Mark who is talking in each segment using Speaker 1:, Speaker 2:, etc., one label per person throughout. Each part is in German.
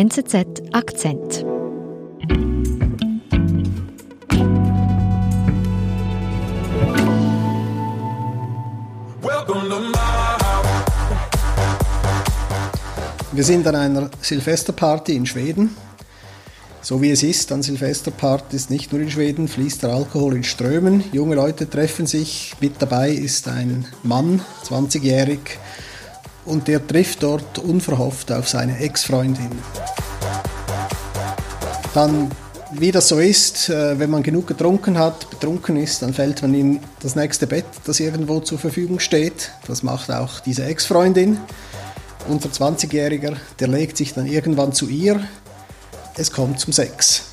Speaker 1: NZZ Akzent.
Speaker 2: Wir sind an einer Silvesterparty in Schweden. So wie es ist an Silvesterpartys, nicht nur in Schweden, fließt der Alkohol in Strömen. Junge Leute treffen sich. Mit dabei ist ein Mann, 20-jährig, und der trifft dort unverhofft auf seine Ex-Freundin. Dann, wie das so ist, äh, wenn man genug getrunken hat, betrunken ist, dann fällt man in das nächste Bett, das irgendwo zur Verfügung steht. Das macht auch diese Ex-Freundin. Unser 20-Jähriger, der legt sich dann irgendwann zu ihr. Es kommt zum Sex.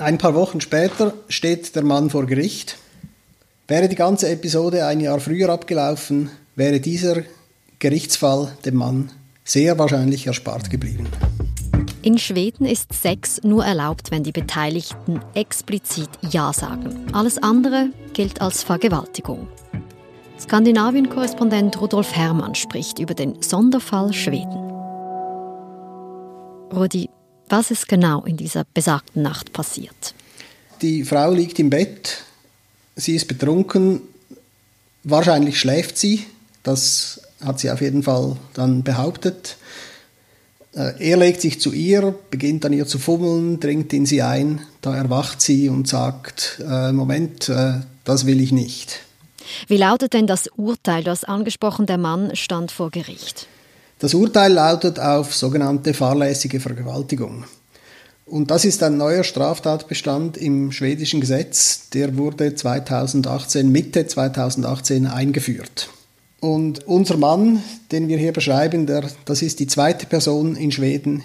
Speaker 2: Ein paar Wochen später steht der Mann vor Gericht. Wäre die ganze Episode ein Jahr früher abgelaufen, wäre dieser Gerichtsfall dem Mann sehr wahrscheinlich erspart geblieben.
Speaker 1: In Schweden ist Sex nur erlaubt, wenn die Beteiligten explizit Ja sagen. Alles andere gilt als Vergewaltigung. Skandinavien-Korrespondent Rudolf Herrmann spricht über den Sonderfall Schweden. Rudi, was ist genau in dieser besagten Nacht passiert?
Speaker 2: Die Frau liegt im Bett, sie ist betrunken, wahrscheinlich schläft sie, das hat sie auf jeden Fall dann behauptet. Äh, er legt sich zu ihr, beginnt an ihr zu fummeln, dringt in sie ein, da erwacht sie und sagt, äh, Moment, äh, das will ich nicht.
Speaker 1: Wie lautet denn das Urteil? Du hast angesprochen, der Mann stand vor Gericht.
Speaker 2: Das Urteil lautet auf sogenannte fahrlässige Vergewaltigung. Und das ist ein neuer Straftatbestand im schwedischen Gesetz, der wurde 2018, Mitte 2018 eingeführt. Und unser Mann, den wir hier beschreiben, der, das ist die zweite Person in Schweden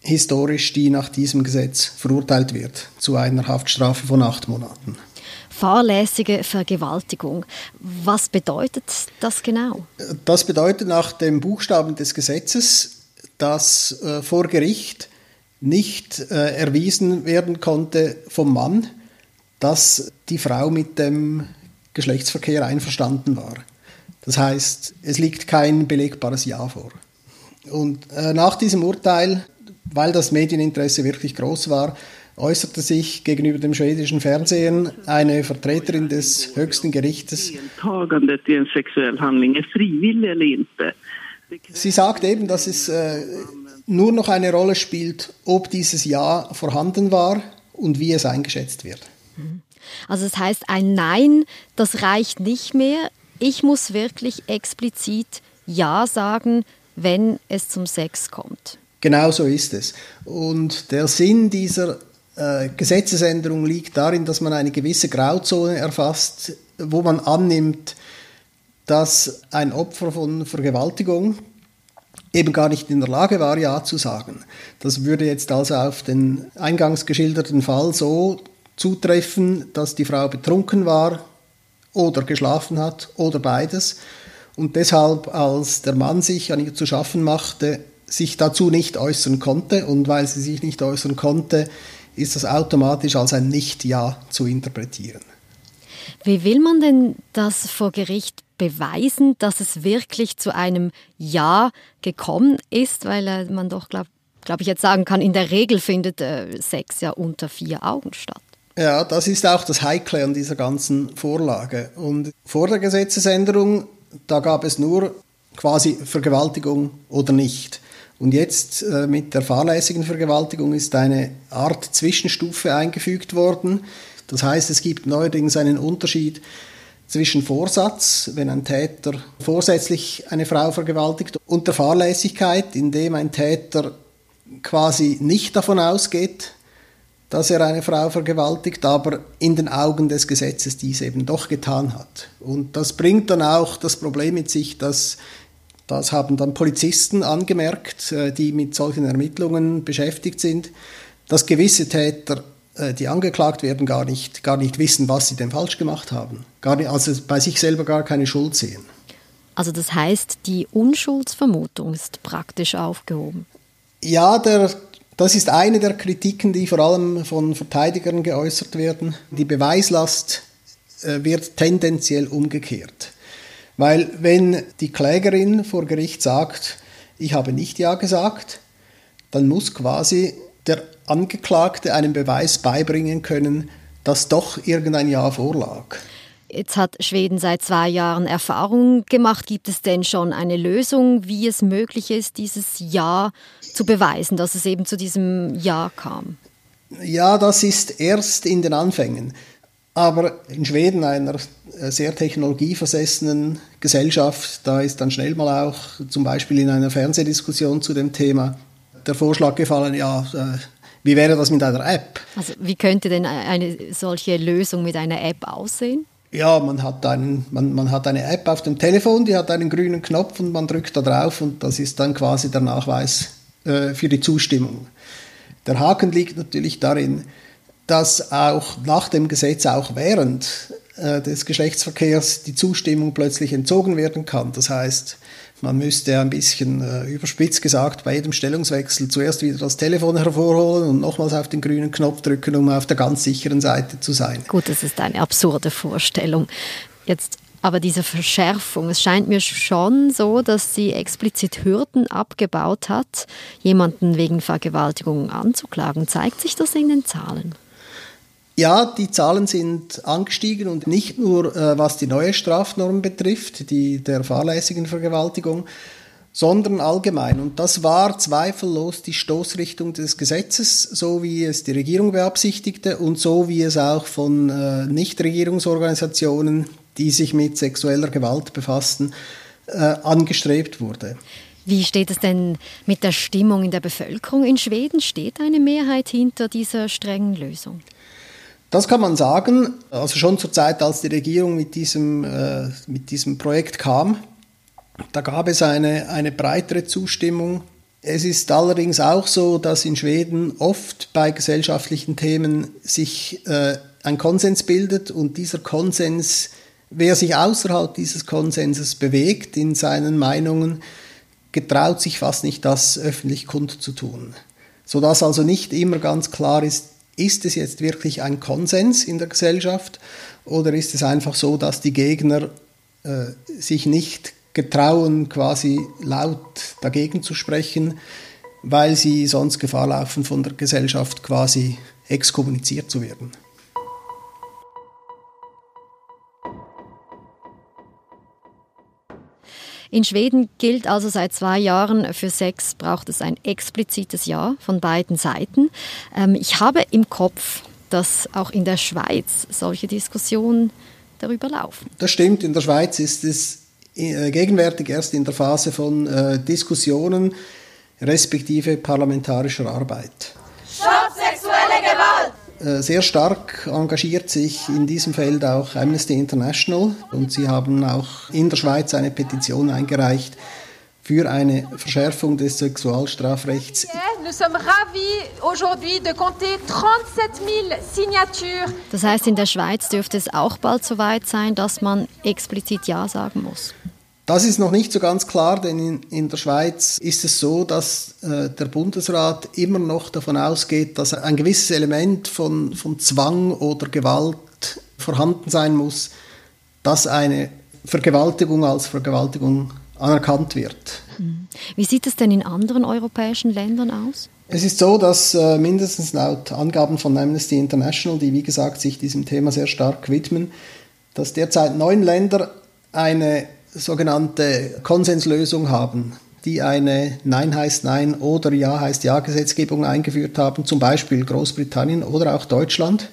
Speaker 2: historisch, die nach diesem Gesetz verurteilt wird zu einer Haftstrafe von acht Monaten
Speaker 1: fahrlässige Vergewaltigung. Was bedeutet das genau?
Speaker 2: Das bedeutet nach dem Buchstaben des Gesetzes, dass äh, vor Gericht nicht äh, erwiesen werden konnte vom Mann, dass die Frau mit dem Geschlechtsverkehr einverstanden war. Das heißt, es liegt kein belegbares Ja vor. Und äh, nach diesem Urteil, weil das Medieninteresse wirklich groß war, äußerte sich gegenüber dem schwedischen Fernsehen eine Vertreterin des höchsten Gerichtes. Sie sagt eben, dass es äh, nur noch eine Rolle spielt, ob dieses Ja vorhanden war und wie es eingeschätzt wird.
Speaker 1: Also das heißt, ein Nein, das reicht nicht mehr. Ich muss wirklich explizit Ja sagen, wenn es zum Sex kommt.
Speaker 2: Genau so ist es. Und der Sinn dieser Gesetzesänderung liegt darin, dass man eine gewisse Grauzone erfasst, wo man annimmt, dass ein Opfer von Vergewaltigung eben gar nicht in der Lage war, Ja zu sagen. Das würde jetzt also auf den eingangs geschilderten Fall so zutreffen, dass die Frau betrunken war oder geschlafen hat oder beides und deshalb, als der Mann sich an ihr zu schaffen machte, sich dazu nicht äußern konnte und weil sie sich nicht äußern konnte, ist das automatisch als ein Nicht-Ja zu interpretieren.
Speaker 1: Wie will man denn das vor Gericht beweisen, dass es wirklich zu einem Ja gekommen ist? Weil äh, man doch, glaube glaub ich, jetzt sagen kann, in der Regel findet äh, Sex ja unter vier Augen statt.
Speaker 2: Ja, das ist auch das Heikle an dieser ganzen Vorlage. Und vor der Gesetzesänderung, da gab es nur quasi Vergewaltigung oder nicht. Und jetzt äh, mit der fahrlässigen Vergewaltigung ist eine Art Zwischenstufe eingefügt worden. Das heißt, es gibt neuerdings einen Unterschied zwischen Vorsatz, wenn ein Täter vorsätzlich eine Frau vergewaltigt, und der Fahrlässigkeit, indem ein Täter quasi nicht davon ausgeht, dass er eine Frau vergewaltigt, aber in den Augen des Gesetzes dies eben doch getan hat. Und das bringt dann auch das Problem mit sich, dass das haben dann Polizisten angemerkt, äh, die mit solchen Ermittlungen beschäftigt sind, dass gewisse Täter, äh, die angeklagt werden, gar nicht, gar nicht wissen, was sie denn falsch gemacht haben. Gar nicht, also bei sich selber gar keine Schuld sehen.
Speaker 1: Also das heißt, die Unschuldsvermutung ist praktisch aufgehoben.
Speaker 2: Ja, der, das ist eine der Kritiken, die vor allem von Verteidigern geäußert werden. Die Beweislast äh, wird tendenziell umgekehrt. Weil wenn die Klägerin vor Gericht sagt, ich habe nicht Ja gesagt, dann muss quasi der Angeklagte einen Beweis beibringen können, dass doch irgendein Ja vorlag.
Speaker 1: Jetzt hat Schweden seit zwei Jahren Erfahrung gemacht. Gibt es denn schon eine Lösung, wie es möglich ist, dieses Ja zu beweisen, dass es eben zu diesem Ja kam?
Speaker 2: Ja, das ist erst in den Anfängen. Aber in Schweden, einer sehr technologieversessenen Gesellschaft, da ist dann schnell mal auch zum Beispiel in einer Fernsehdiskussion zu dem Thema der Vorschlag gefallen, ja, äh, wie wäre das mit einer App?
Speaker 1: Also wie könnte denn eine solche Lösung mit einer App aussehen?
Speaker 2: Ja, man hat, einen, man, man hat eine App auf dem Telefon, die hat einen grünen Knopf und man drückt da drauf und das ist dann quasi der Nachweis äh, für die Zustimmung. Der Haken liegt natürlich darin, dass auch nach dem Gesetz, auch während äh, des Geschlechtsverkehrs, die Zustimmung plötzlich entzogen werden kann. Das heißt, man müsste ein bisschen äh, überspitzt gesagt bei jedem Stellungswechsel zuerst wieder das Telefon hervorholen und nochmals auf den grünen Knopf drücken, um auf der ganz sicheren Seite zu sein.
Speaker 1: Gut, das ist eine absurde Vorstellung. Jetzt aber diese Verschärfung, es scheint mir schon so, dass sie explizit Hürden abgebaut hat, jemanden wegen Vergewaltigung anzuklagen. Zeigt sich das in den Zahlen?
Speaker 2: Ja, die Zahlen sind angestiegen und nicht nur äh, was die neue Strafnorm betrifft, die der fahrlässigen Vergewaltigung, sondern allgemein. Und das war zweifellos die Stoßrichtung des Gesetzes, so wie es die Regierung beabsichtigte und so wie es auch von äh, Nichtregierungsorganisationen, die sich mit sexueller Gewalt befassten, äh, angestrebt wurde.
Speaker 1: Wie steht es denn mit der Stimmung in der Bevölkerung in Schweden? Steht eine Mehrheit hinter dieser strengen Lösung?
Speaker 2: Das kann man sagen. Also schon zur Zeit, als die Regierung mit diesem, äh, mit diesem Projekt kam, da gab es eine, eine breitere Zustimmung. Es ist allerdings auch so, dass in Schweden oft bei gesellschaftlichen Themen sich äh, ein Konsens bildet und dieser Konsens, wer sich außerhalb dieses Konsenses bewegt in seinen Meinungen, getraut sich fast nicht, das öffentlich kundzutun. Sodass also nicht immer ganz klar ist, ist es jetzt wirklich ein Konsens in der Gesellschaft oder ist es einfach so, dass die Gegner äh, sich nicht getrauen, quasi laut dagegen zu sprechen, weil sie sonst Gefahr laufen, von der Gesellschaft quasi exkommuniziert zu werden?
Speaker 1: In Schweden gilt also seit zwei Jahren, für Sex braucht es ein explizites Ja von beiden Seiten. Ähm, ich habe im Kopf, dass auch in der Schweiz solche Diskussionen darüber laufen.
Speaker 2: Das stimmt, in der Schweiz ist es äh, gegenwärtig erst in der Phase von äh, Diskussionen respektive parlamentarischer Arbeit.
Speaker 3: Stopp sexuelle Gewalt!
Speaker 2: Äh, sehr stark engagiert sich in diesem Feld auch Amnesty International und sie haben auch in der Schweiz eine Petition eingereicht für eine Verschärfung des Sexualstrafrechts.
Speaker 1: Das heißt, in der Schweiz dürfte es auch bald so weit sein, dass man explizit Ja sagen muss.
Speaker 2: Das ist noch nicht so ganz klar, denn in, in der Schweiz ist es so, dass äh, der Bundesrat immer noch davon ausgeht, dass ein gewisses Element von, von Zwang oder Gewalt vorhanden sein muss, dass eine Vergewaltigung als Vergewaltigung anerkannt wird.
Speaker 1: Mhm. Wie sieht es denn in anderen europäischen Ländern aus?
Speaker 2: Es ist so, dass äh, mindestens laut Angaben von Amnesty International, die wie gesagt sich diesem Thema sehr stark widmen, dass derzeit neun Länder eine sogenannte Konsenslösung haben, die eine Nein heißt Nein oder Ja heißt Ja Gesetzgebung eingeführt haben, zum Beispiel Großbritannien oder auch Deutschland.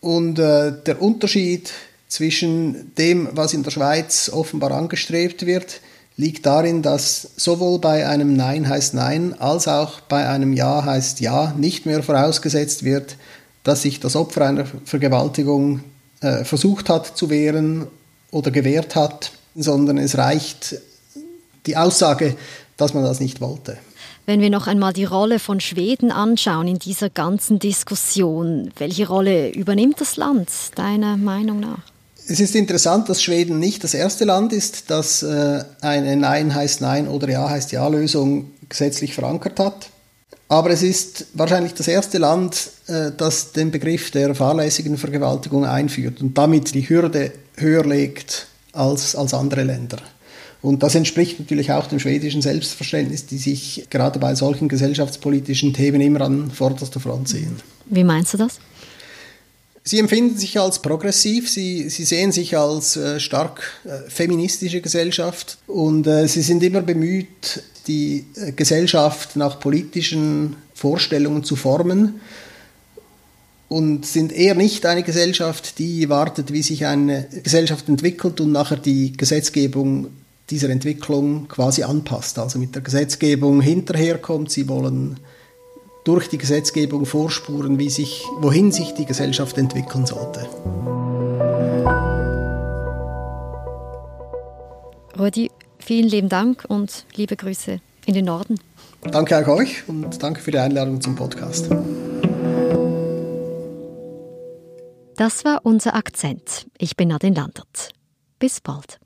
Speaker 2: Und äh, der Unterschied zwischen dem, was in der Schweiz offenbar angestrebt wird, liegt darin, dass sowohl bei einem Nein heißt Nein als auch bei einem Ja heißt Ja nicht mehr vorausgesetzt wird, dass sich das Opfer einer Vergewaltigung äh, versucht hat zu wehren oder gewährt hat, sondern es reicht die Aussage, dass man das nicht wollte.
Speaker 1: Wenn wir noch einmal die Rolle von Schweden anschauen in dieser ganzen Diskussion, welche Rolle übernimmt das Land deiner Meinung nach?
Speaker 2: Es ist interessant, dass Schweden nicht das erste Land ist, das äh, eine Nein heißt Nein oder Ja heißt Ja Lösung gesetzlich verankert hat. Aber es ist wahrscheinlich das erste Land, äh, das den Begriff der fahrlässigen Vergewaltigung einführt und damit die Hürde höher legt als, als andere Länder. Und das entspricht natürlich auch dem schwedischen Selbstverständnis, die sich gerade bei solchen gesellschaftspolitischen Themen immer an vorderster Front sehen.
Speaker 1: Wie meinst du das?
Speaker 2: Sie empfinden sich als progressiv, sie, sie sehen sich als äh, stark äh, feministische Gesellschaft und äh, sie sind immer bemüht, die äh, Gesellschaft nach politischen Vorstellungen zu formen und sind eher nicht eine Gesellschaft, die wartet, wie sich eine Gesellschaft entwickelt und nachher die Gesetzgebung dieser Entwicklung quasi anpasst, also mit der Gesetzgebung hinterherkommt. Sie wollen durch die Gesetzgebung vorspuren, wie sich, wohin sich die Gesellschaft entwickeln sollte.
Speaker 1: Rudi, vielen lieben Dank und liebe Grüße in den Norden.
Speaker 2: Danke auch euch und danke für die Einladung zum Podcast.
Speaker 1: Das war unser Akzent. Ich bin Nadine Landert. Bis bald.